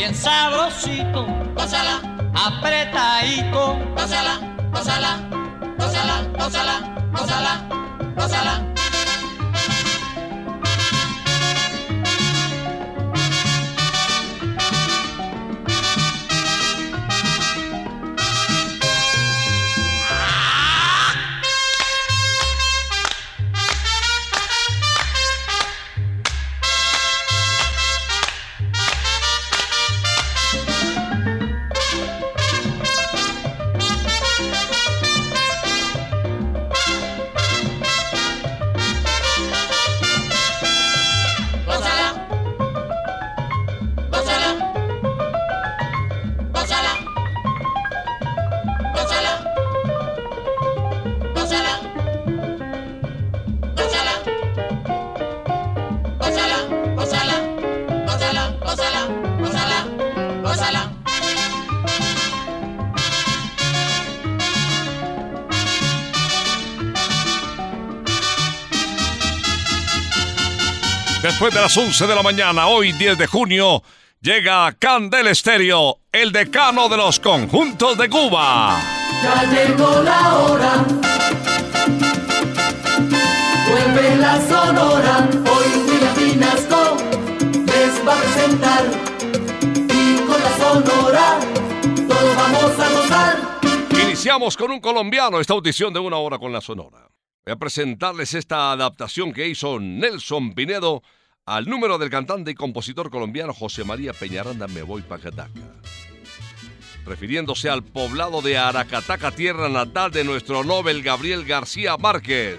bien sabrosito, gózala, apretadito. gózala, gózala, gózala, gózala, gózala, Después de las 11 de la mañana, hoy 10 de junio, llega Candel Estéreo, el decano de los conjuntos de Cuba. Ya llegó la hora. Vuelve la sonora. Hoy William Pinasco les va a presentar. Y con la sonora todos vamos a gozar. Iniciamos con un colombiano esta audición de una hora con la Sonora. Voy a presentarles esta adaptación que hizo Nelson Pinedo al número del cantante y compositor colombiano José María Peñaranda Me Voy Pa' Cataca. Refiriéndose al poblado de Aracataca, tierra natal de nuestro Nobel Gabriel García Márquez.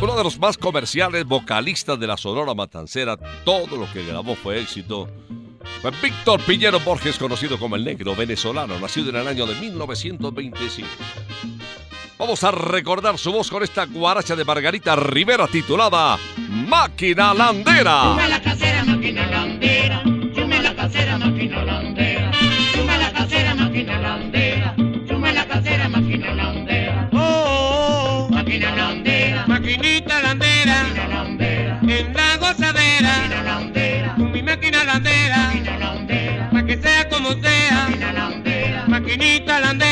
Uno de los más comerciales vocalistas de la Sonora Matancera, todo lo que grabó fue éxito. Fue Víctor Piñero Borges, conocido como el negro venezolano, nacido en el año de 1925. Vamos a recordar su voz con esta guaracha de Margarita Rivera titulada Máquina Landera. La casera, máquina landera. Máquina landera, pa' que sea como sea, maquinita landera.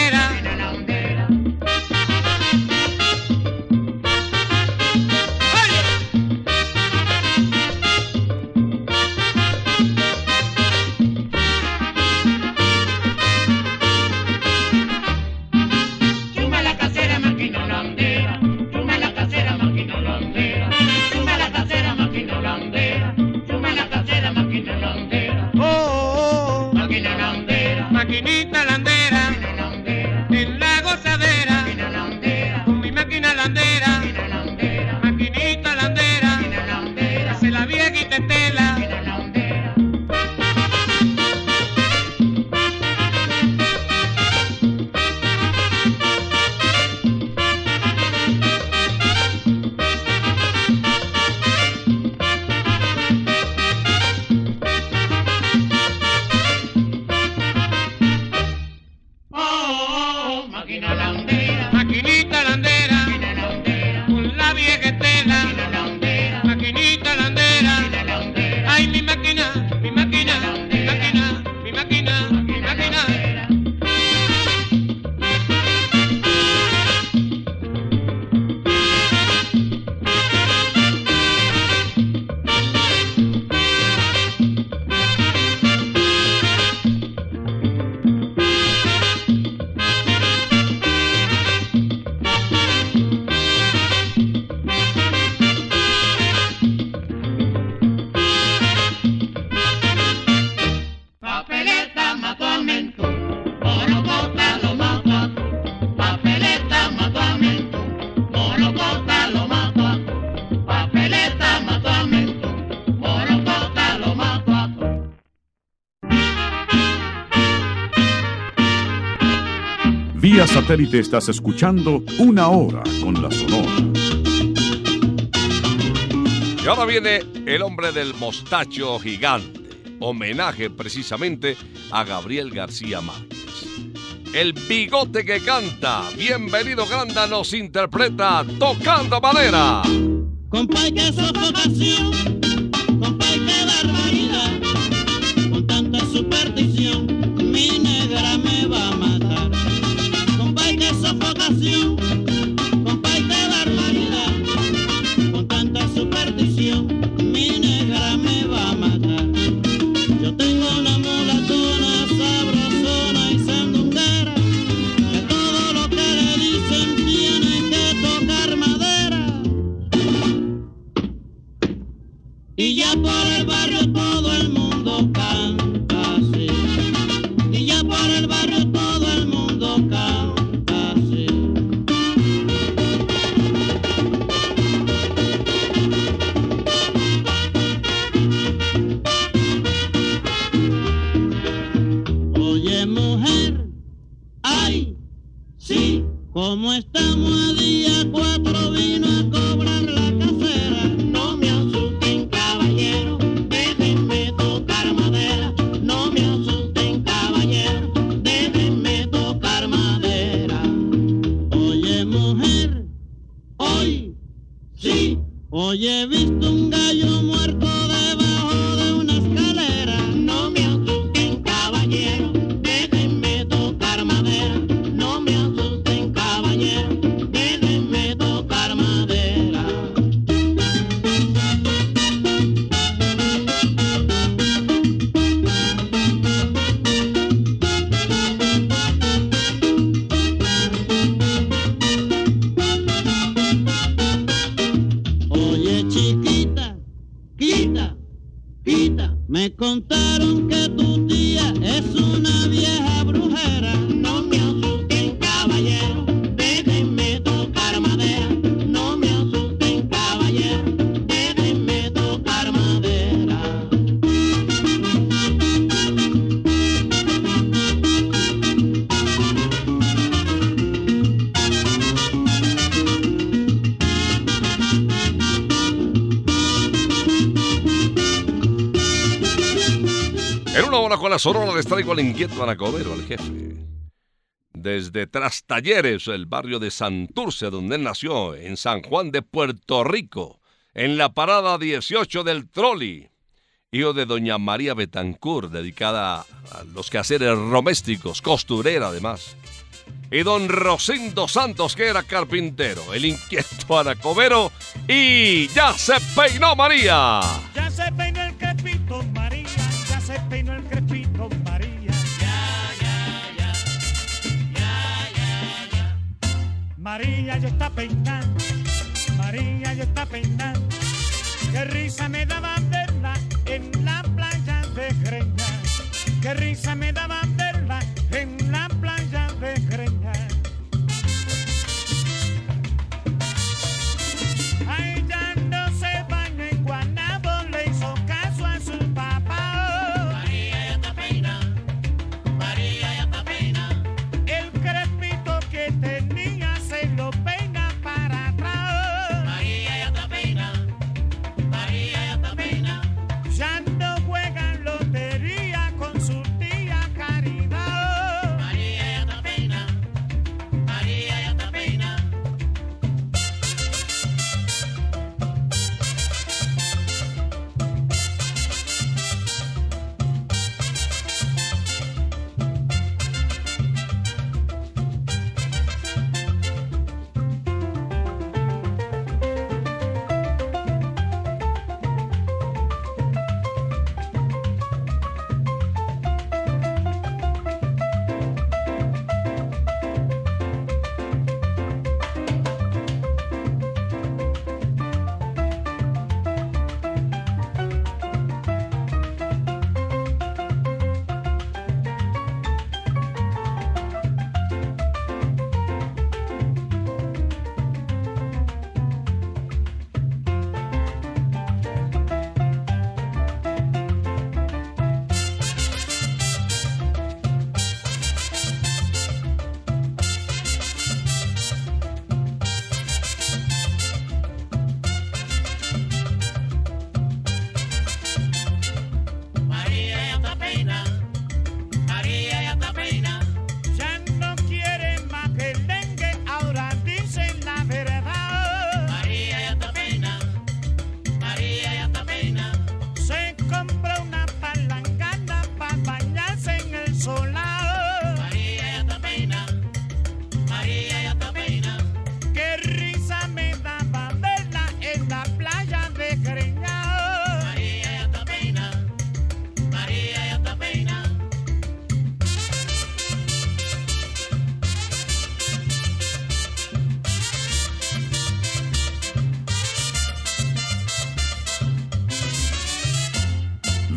satélite estás escuchando Una Hora con la Sonora. Y ahora viene el hombre del mostacho gigante, homenaje precisamente a Gabriel García Márquez. El bigote que canta, bienvenido Granda, nos interpreta tocando madera. Compa, que Sonora les traigo al inquieto Anacobero, al jefe. Desde Trastalleres, el barrio de Santurce, donde él nació, en San Juan de Puerto Rico, en la parada 18 del Trolli. Hijo de doña María Betancourt, dedicada a los quehaceres domésticos, costurera además. Y don Rosendo Santos, que era carpintero, el inquieto Anacobero, y ya se peinó María. Ya se peinó el crepito María, ya se peinó el crepito María ya está peinando, María ya está peinando. Qué risa me daba verla en la playa de Greña. Qué risa me daba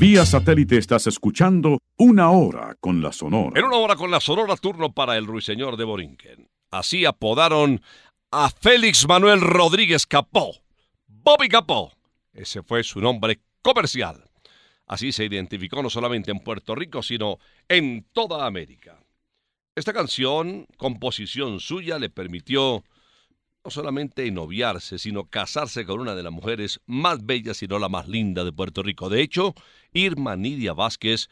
Vía satélite estás escuchando Una Hora con la Sonora. En una hora con la Sonora, turno para el ruiseñor de Borinquen. Así apodaron a Félix Manuel Rodríguez Capó. Bobby Capó. Ese fue su nombre comercial. Así se identificó no solamente en Puerto Rico, sino en toda América. Esta canción, composición suya, le permitió no solamente noviarse, sino casarse con una de las mujeres más bellas, y no la más linda de Puerto Rico. De hecho, Irma Nidia Vázquez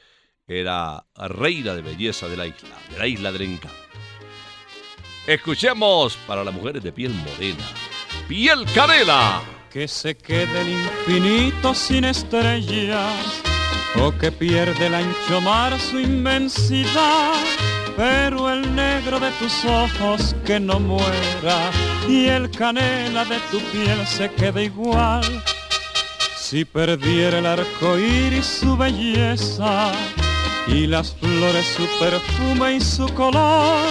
era reina de belleza de la isla, de la isla del encanto. Escuchemos para las mujeres de piel morena, piel canela. Que se quede el infinito sin estrellas o que pierde el ancho mar su inmensidad. Pero el negro de tus ojos que no muera y el canela de tu piel se quede igual. Si perdiera el arco iris su belleza y las flores su perfume y su color,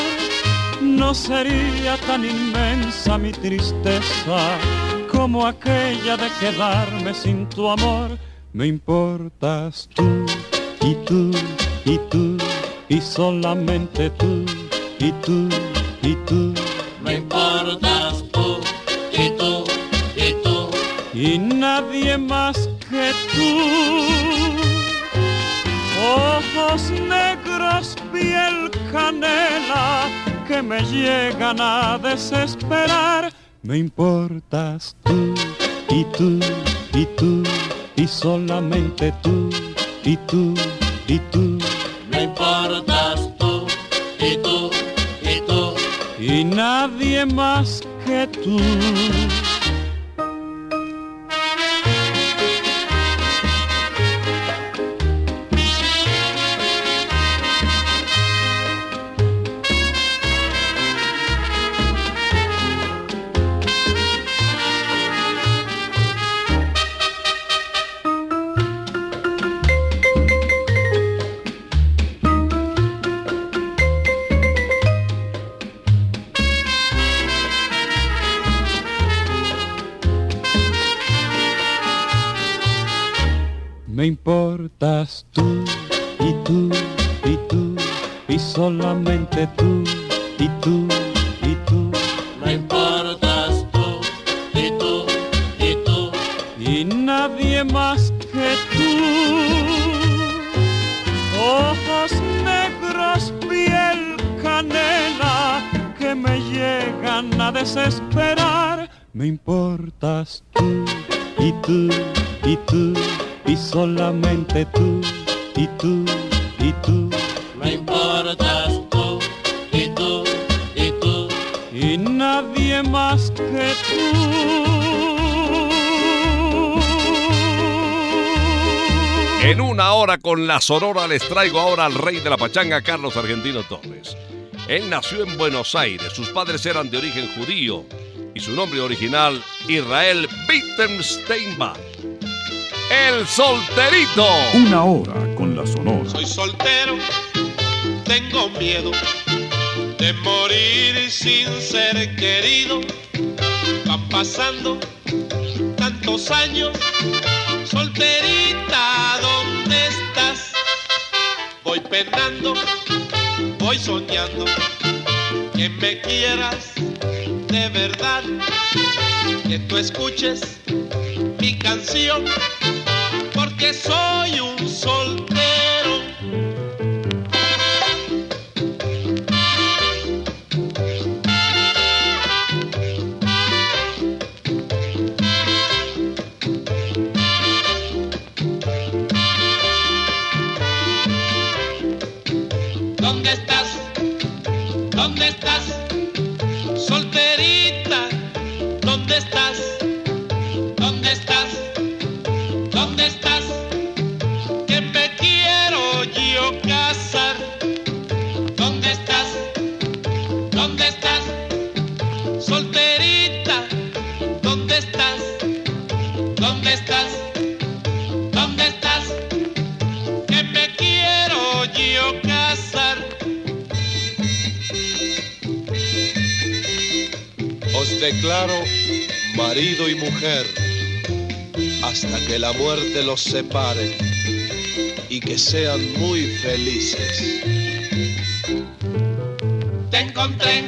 no sería tan inmensa mi tristeza como aquella de quedarme sin tu amor. Me importas tú y tú y tú y solamente tú y tú y tú Me importas tú y tú y tú. y nadie más que tú. Ojos negros, piel canela, que me llegan a desesperar. Me importas tú y tú y tú y solamente tú y tú y tú y nadie más que tú. Importas tú y tú y tú y solamente tú y tú y tú Me importas tú y tú y tú. y nadie más que tú. En una hora con la Sonora les traigo ahora al rey de la pachanga, Carlos Argentino Torres. Él nació en Buenos Aires, sus padres eran de origen judío y su nombre original Israel Bittensteinbach. El solterito. Una hora. Soy soltero, tengo miedo de morir sin ser querido. Van pasando tantos años, solterita, ¿dónde estás? Voy penando, voy soñando que me quieras de verdad, que tú escuches mi canción, porque soy un ¿Dónde estás? ¿Dónde estás? Que me quiero yo casar. Os declaro marido y mujer hasta que la muerte los separe y que sean muy felices. Te encontré,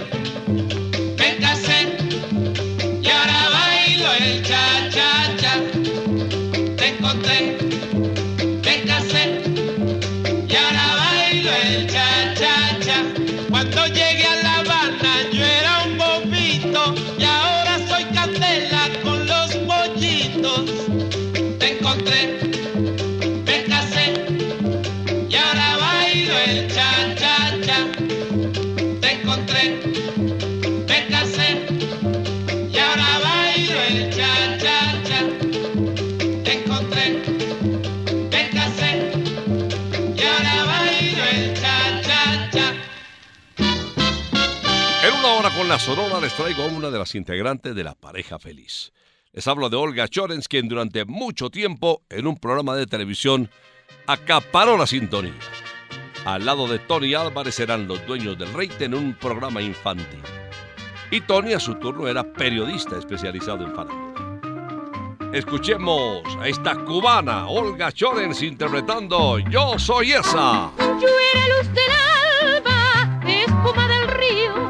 la Sonora les traigo a una de las integrantes de la pareja feliz. Les hablo de Olga Chorens, quien durante mucho tiempo en un programa de televisión acaparó la sintonía. Al lado de Tony Álvarez eran los dueños del Reite en un programa infantil. Y Tony a su turno era periodista especializado en farándula. Escuchemos a esta cubana, Olga Chorens, interpretando Yo Soy Esa. Yo era luz del alba, espuma del río,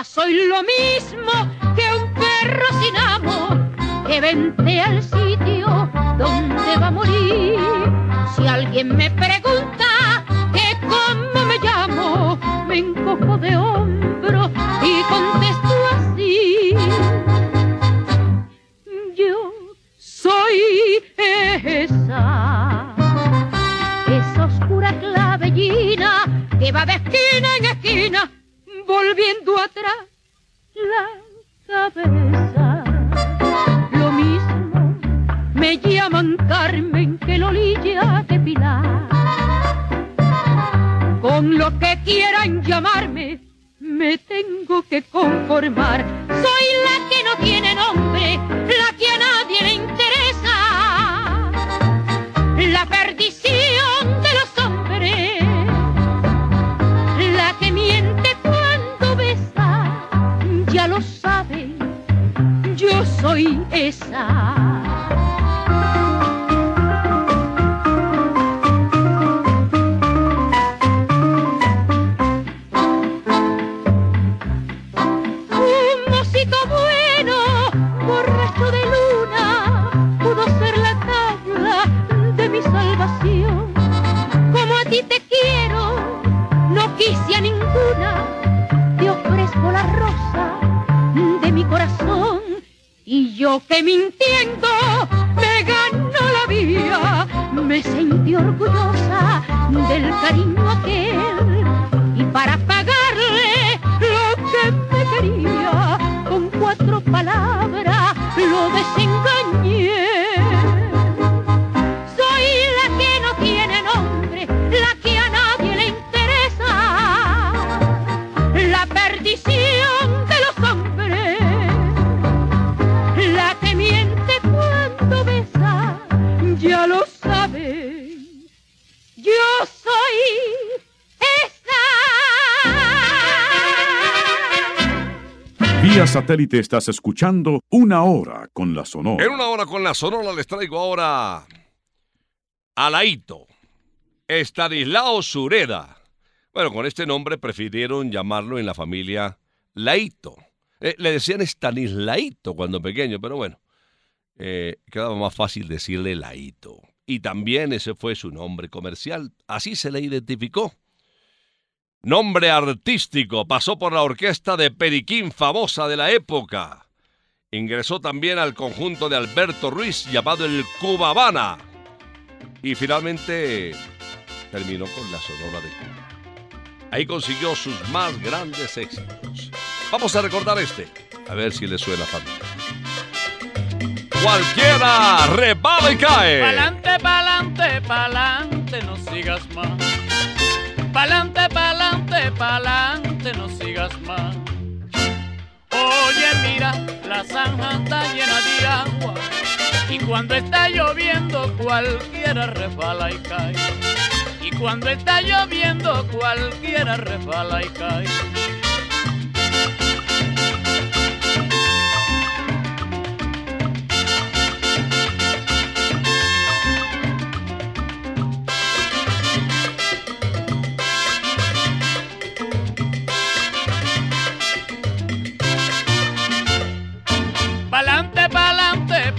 ahora soy lo mismo que un perro sin amo que vente al sitio donde va a morir. Si alguien me ninguna, te ofrezco la rosa de mi corazón. Y yo que mintiendo me ganó la vida, me sentí orgullosa del cariño aquel. Y para pagarle lo que me quería, con cuatro palabras satélite estás escuchando Una Hora con la Sonora. En una hora con la Sonora les traigo ahora a Laito, Estanislao Sureda. Bueno, con este nombre prefirieron llamarlo en la familia Laito. Eh, le decían Estanislaito cuando pequeño, pero bueno, eh, quedaba más fácil decirle Laito. Y también ese fue su nombre comercial, así se le identificó. Nombre artístico, pasó por la orquesta de Periquín famosa de la época. Ingresó también al conjunto de Alberto Ruiz llamado el Cuba Habana. Y finalmente terminó con la Sonora de Cuba. Ahí consiguió sus más grandes éxitos. Vamos a recordar este, a ver si le suena familia. Cualquiera rebala y cae. Pa'lante, pa'lante, pa'lante, no sigas más. Pa'lante, pa'lante, pa'lante, no sigas más. Oye, mira, la zanja está llena de agua. Y cuando está lloviendo, cualquiera resbala y cae. Y cuando está lloviendo, cualquiera resbala y cae.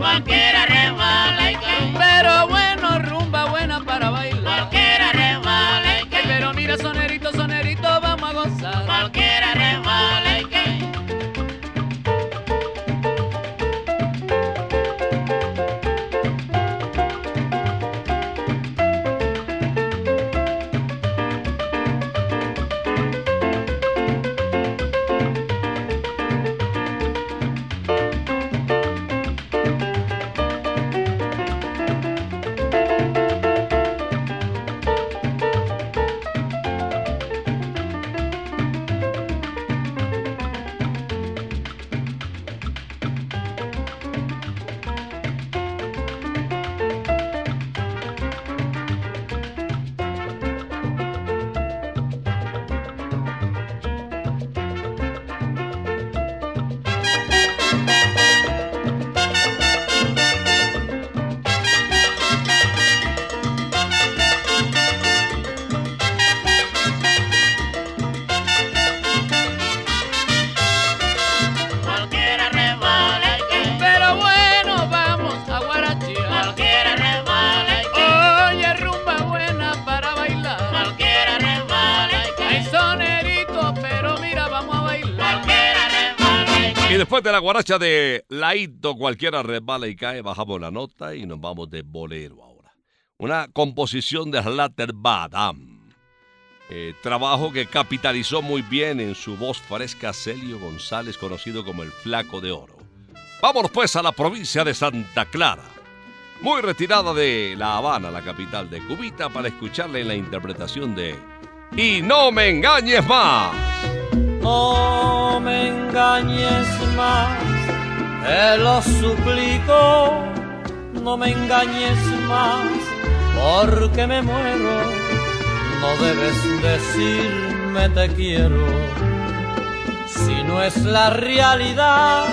Cualquiera resbala y cae. Pero bueno, rumba buena para bailar. Cualquiera resbala y cae. Pero mira, sonerita. De la guaracha de Laito, cualquiera resbala y cae, bajamos la nota y nos vamos de bolero ahora. Una composición de Slater Badam. Eh, trabajo que capitalizó muy bien en su voz fresca Celio González, conocido como el Flaco de Oro. Vámonos pues a la provincia de Santa Clara, muy retirada de La Habana, la capital de Cubita, para escucharle en la interpretación de Y no me engañes más. No me engañes más, te lo suplico, no me engañes más, porque me muero, no debes decirme te quiero, si no es la realidad,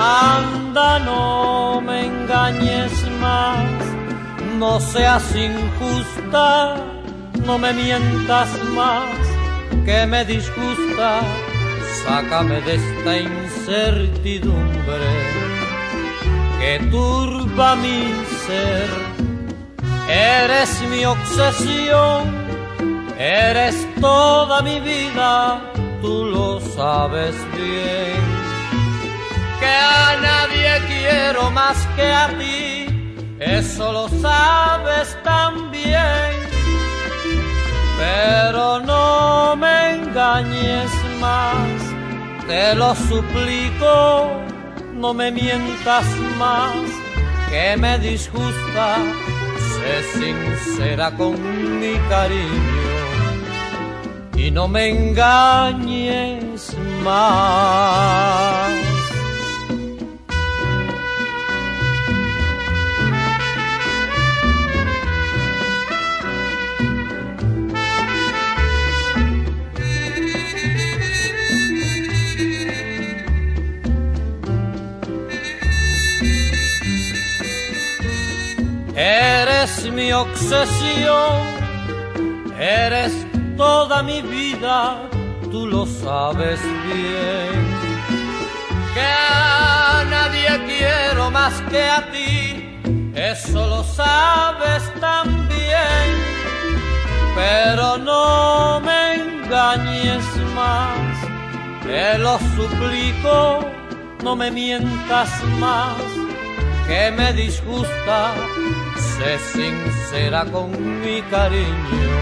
anda no me engañes más, no seas injusta, no me mientas más que me disgusta, sácame de esta incertidumbre que turba mi ser. Eres mi obsesión, eres toda mi vida, tú lo sabes bien. Que a nadie quiero más que a ti, eso lo sabes también pero no me engañes más, te lo suplico, no me mientas más, que me disgusta, sé sincera con mi cariño y no me engañes más. Eres mi obsesión, eres toda mi vida, tú lo sabes bien. Que a nadie quiero más que a ti, eso lo sabes también. Pero no me engañes más, te lo suplico, no me mientas más, que me disgusta sé sincera con mi cariño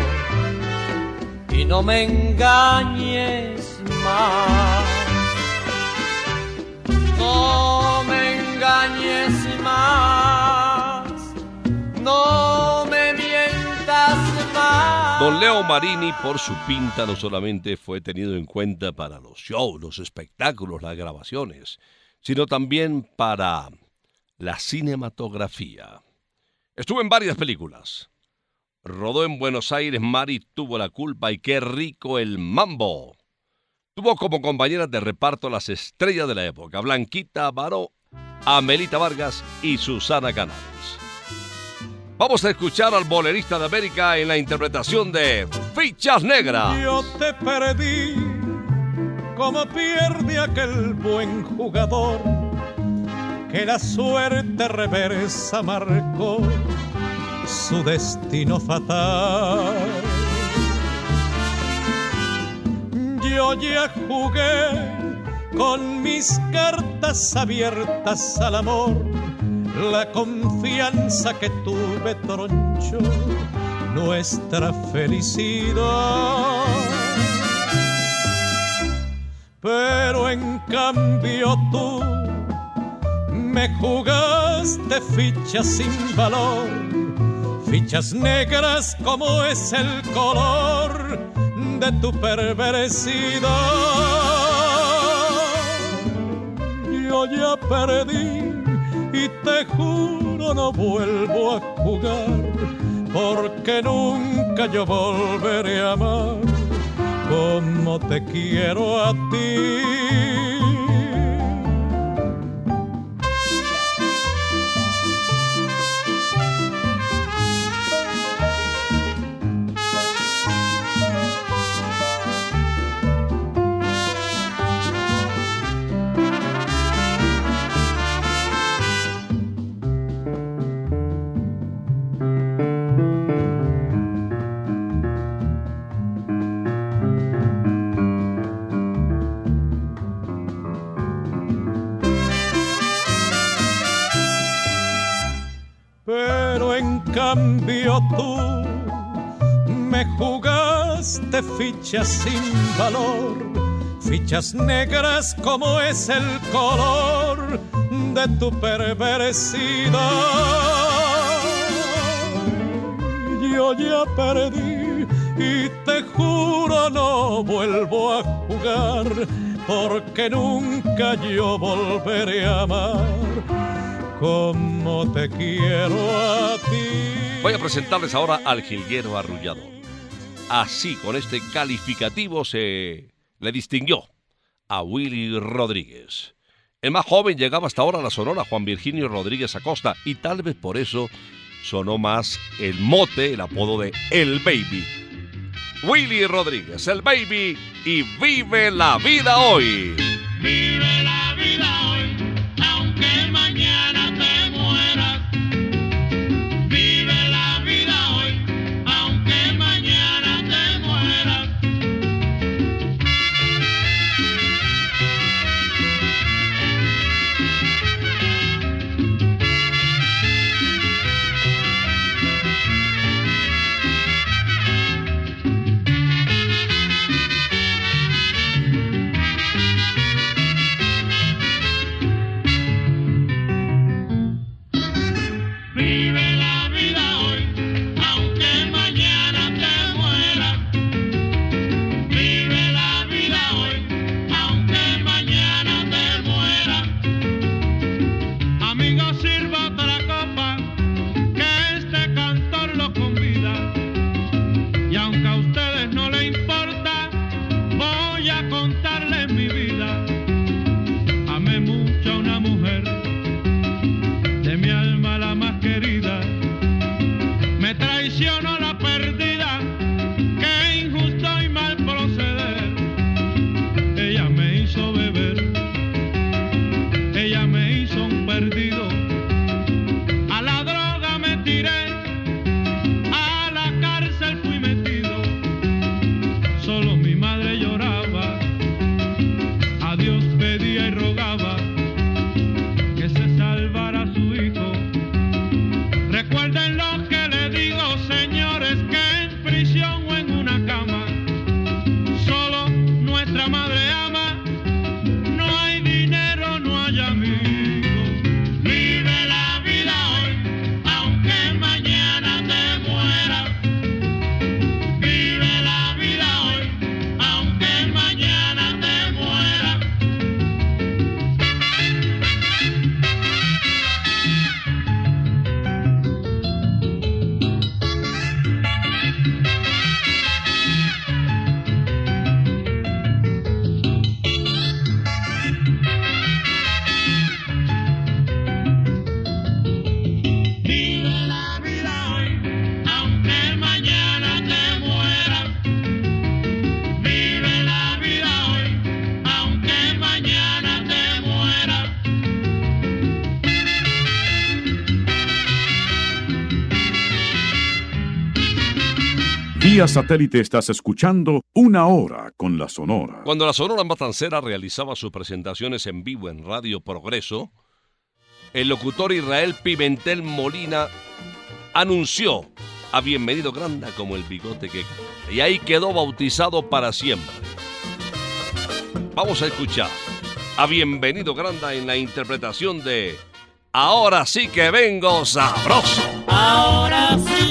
y no me engañes más. No me engañes más, no me mientas más. Don Leo Marini, por su pinta, no solamente fue tenido en cuenta para los shows, los espectáculos, las grabaciones, sino también para la cinematografía. Estuvo en varias películas. Rodó en Buenos Aires, Mari tuvo la culpa y qué rico el mambo. Tuvo como compañeras de reparto las estrellas de la época, Blanquita Baró, Amelita Vargas y Susana Canales. Vamos a escuchar al bolerista de América en la interpretación de Fichas Negras. Yo te perdí como pierde aquel buen jugador que la suerte reversa marcó su destino fatal. Yo ya jugué con mis cartas abiertas al amor, la confianza que tuve troncho nuestra felicidad. Pero en cambio tú me jugaste fichas sin valor, fichas negras como es el color de tu perversidad. Yo ya perdí y te juro no vuelvo a jugar, porque nunca yo volveré a amar como te quiero a ti. Fichas sin valor, fichas negras como es el color de tu perversidad. Yo ya perdí y te juro no vuelvo a jugar porque nunca yo volveré a amar como te quiero a ti. Voy a presentarles ahora al jilguero arrullador. Así, con este calificativo se le distinguió a Willy Rodríguez. El más joven llegaba hasta ahora a la Sonora, Juan Virginio Rodríguez Acosta, y tal vez por eso sonó más el mote, el apodo de El Baby. Willy Rodríguez, el Baby, y vive la vida hoy. Vive la vida hoy, Vía satélite estás escuchando Una Hora con la Sonora. Cuando la Sonora Matancera realizaba sus presentaciones en vivo en Radio Progreso, el locutor Israel Pimentel Molina anunció a Bienvenido Granda como el bigote que. Y ahí quedó bautizado para siempre. Vamos a escuchar a Bienvenido Granda en la interpretación de Ahora sí que vengo sabroso. Ahora sí,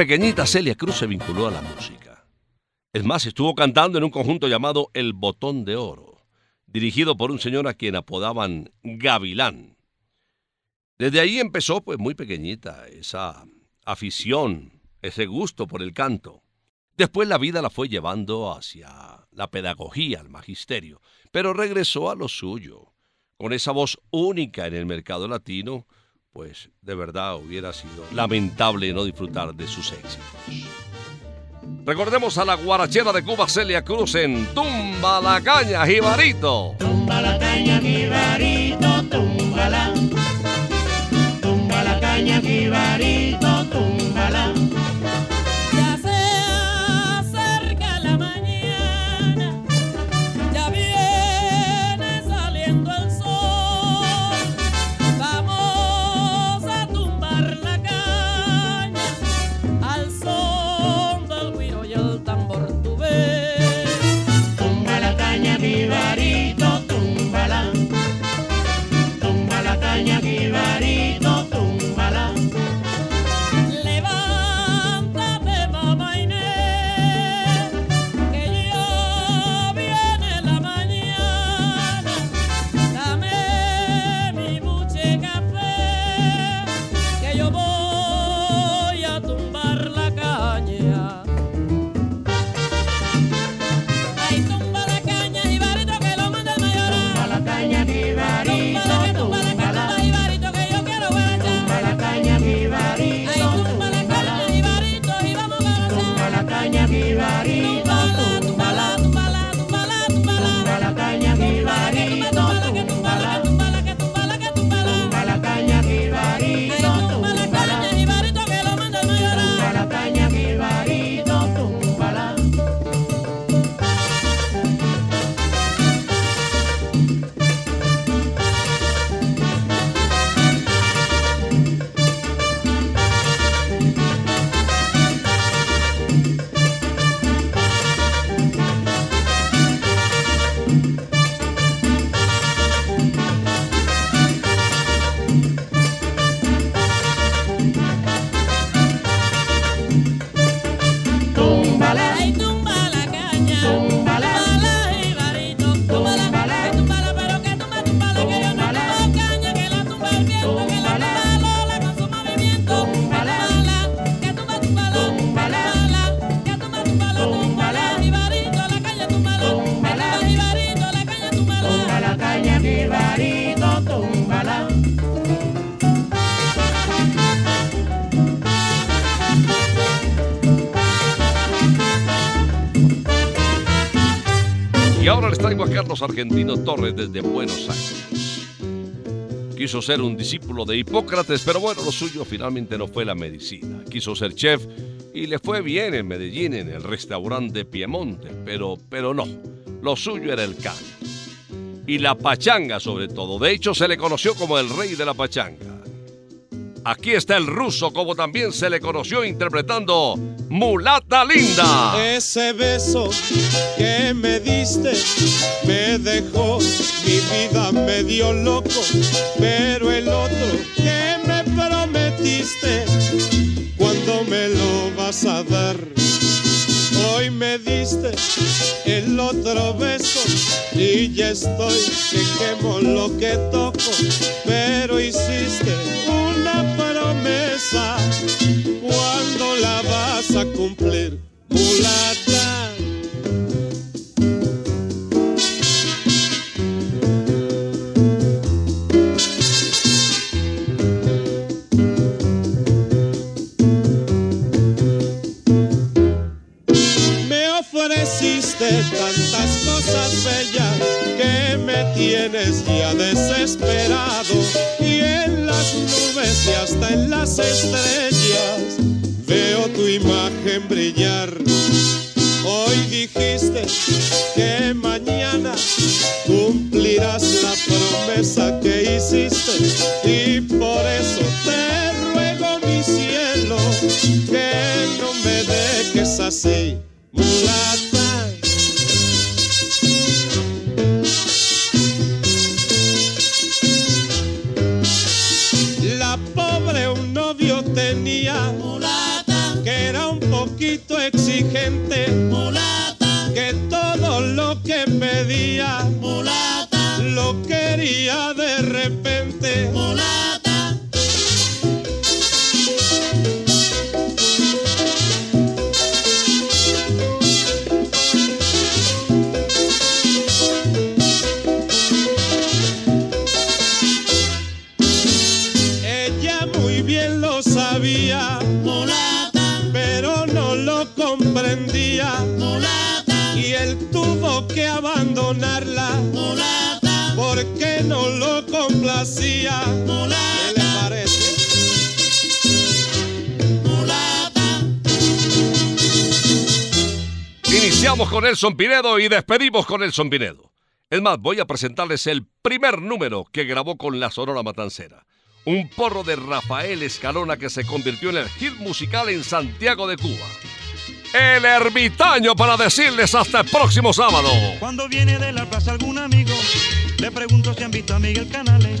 pequeñita Celia Cruz se vinculó a la música. Es más, estuvo cantando en un conjunto llamado El Botón de Oro, dirigido por un señor a quien apodaban Gavilán. Desde ahí empezó, pues muy pequeñita, esa afición, ese gusto por el canto. Después la vida la fue llevando hacia la pedagogía, el magisterio, pero regresó a lo suyo. Con esa voz única en el mercado latino, pues de verdad hubiera sido lamentable no disfrutar de sus éxitos. Recordemos a la guarachera de Cuba Celia Cruz en Tumba la caña, Jibarito. Tumba la caña, jibarito. Tumba la caña, jibarito, Argentino Torres desde Buenos Aires. Quiso ser un discípulo de Hipócrates, pero bueno, lo suyo finalmente no fue la medicina. Quiso ser chef y le fue bien en Medellín, en el restaurante Piemonte, pero, pero no, lo suyo era el canto. Y la pachanga sobre todo. De hecho, se le conoció como el rey de la pachanga. Aquí está el ruso, como también se le conoció interpretando Mulata Linda. Ese beso que me diste me dejó, mi vida me dio loco, pero el otro que me prometiste, ¿cuándo me lo vas a dar? Hoy me diste el otro beso y ya estoy que quemo lo que toco, pero hiciste una promesa, ¿cuándo la vas a cumplir? Mulata. Iniciamos con Nelson Pinedo y despedimos con Nelson Pinedo. Es más, voy a presentarles el primer número que grabó con la Sonora Matancera. Un porro de Rafael Escalona que se convirtió en el hit musical en Santiago de Cuba. El ermitaño para decirles hasta el próximo sábado. Cuando viene de la plaza algún amigo, le pregunto si han visto a Miguel Canales.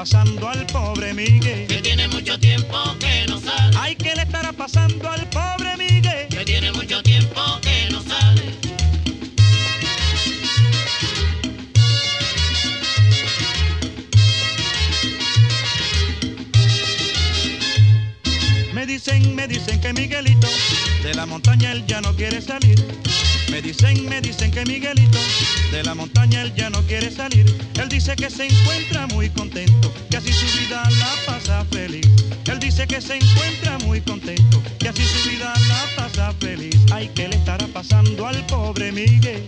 pasando al pobre Miguel? Que tiene mucho tiempo que no sale, Ay, ¿qué le estará pasando al pobre Miguel? que tiene mucho tiempo que no sale. Me dicen, me dicen que Miguelito de la montaña él ya no quiere salir. Me dicen, me dicen que Miguelito de la montaña él ya no quiere salir. Él dice que se encuentra muy contento, que así su vida la pasa feliz. Él dice que se encuentra muy contento, que así su vida la pasa feliz. Ay, ¿qué le estará pasando al pobre Miguel?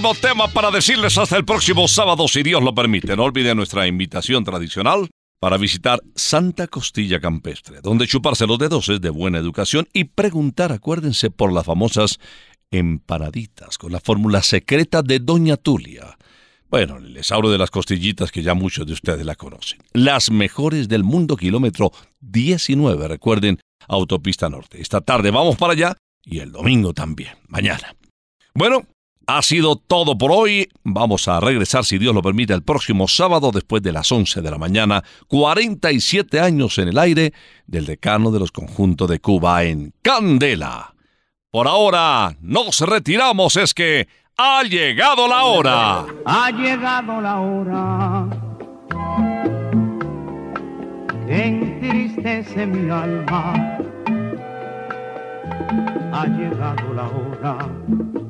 Tema para decirles hasta el próximo sábado, si Dios lo permite. No olviden nuestra invitación tradicional para visitar Santa Costilla Campestre, donde chuparse los dedos es de buena educación y preguntar, acuérdense, por las famosas empanaditas con la fórmula secreta de Doña Tulia. Bueno, les hablo de las costillitas que ya muchos de ustedes la conocen. Las mejores del mundo, kilómetro 19, recuerden, Autopista Norte. Esta tarde vamos para allá y el domingo también, mañana. Bueno, ha sido todo por hoy. Vamos a regresar, si Dios lo permite, el próximo sábado después de las 11 de la mañana. 47 años en el aire del decano de los conjuntos de Cuba en Candela. Por ahora, nos retiramos, es que ha llegado la hora. Ha llegado la hora entristece mi alma. Ha llegado la hora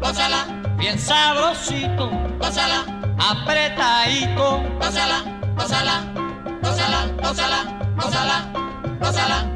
gózala, bien sabrosito, gózala, apretadito, gózala, gózala, gózala, gózala, gózala, gózala.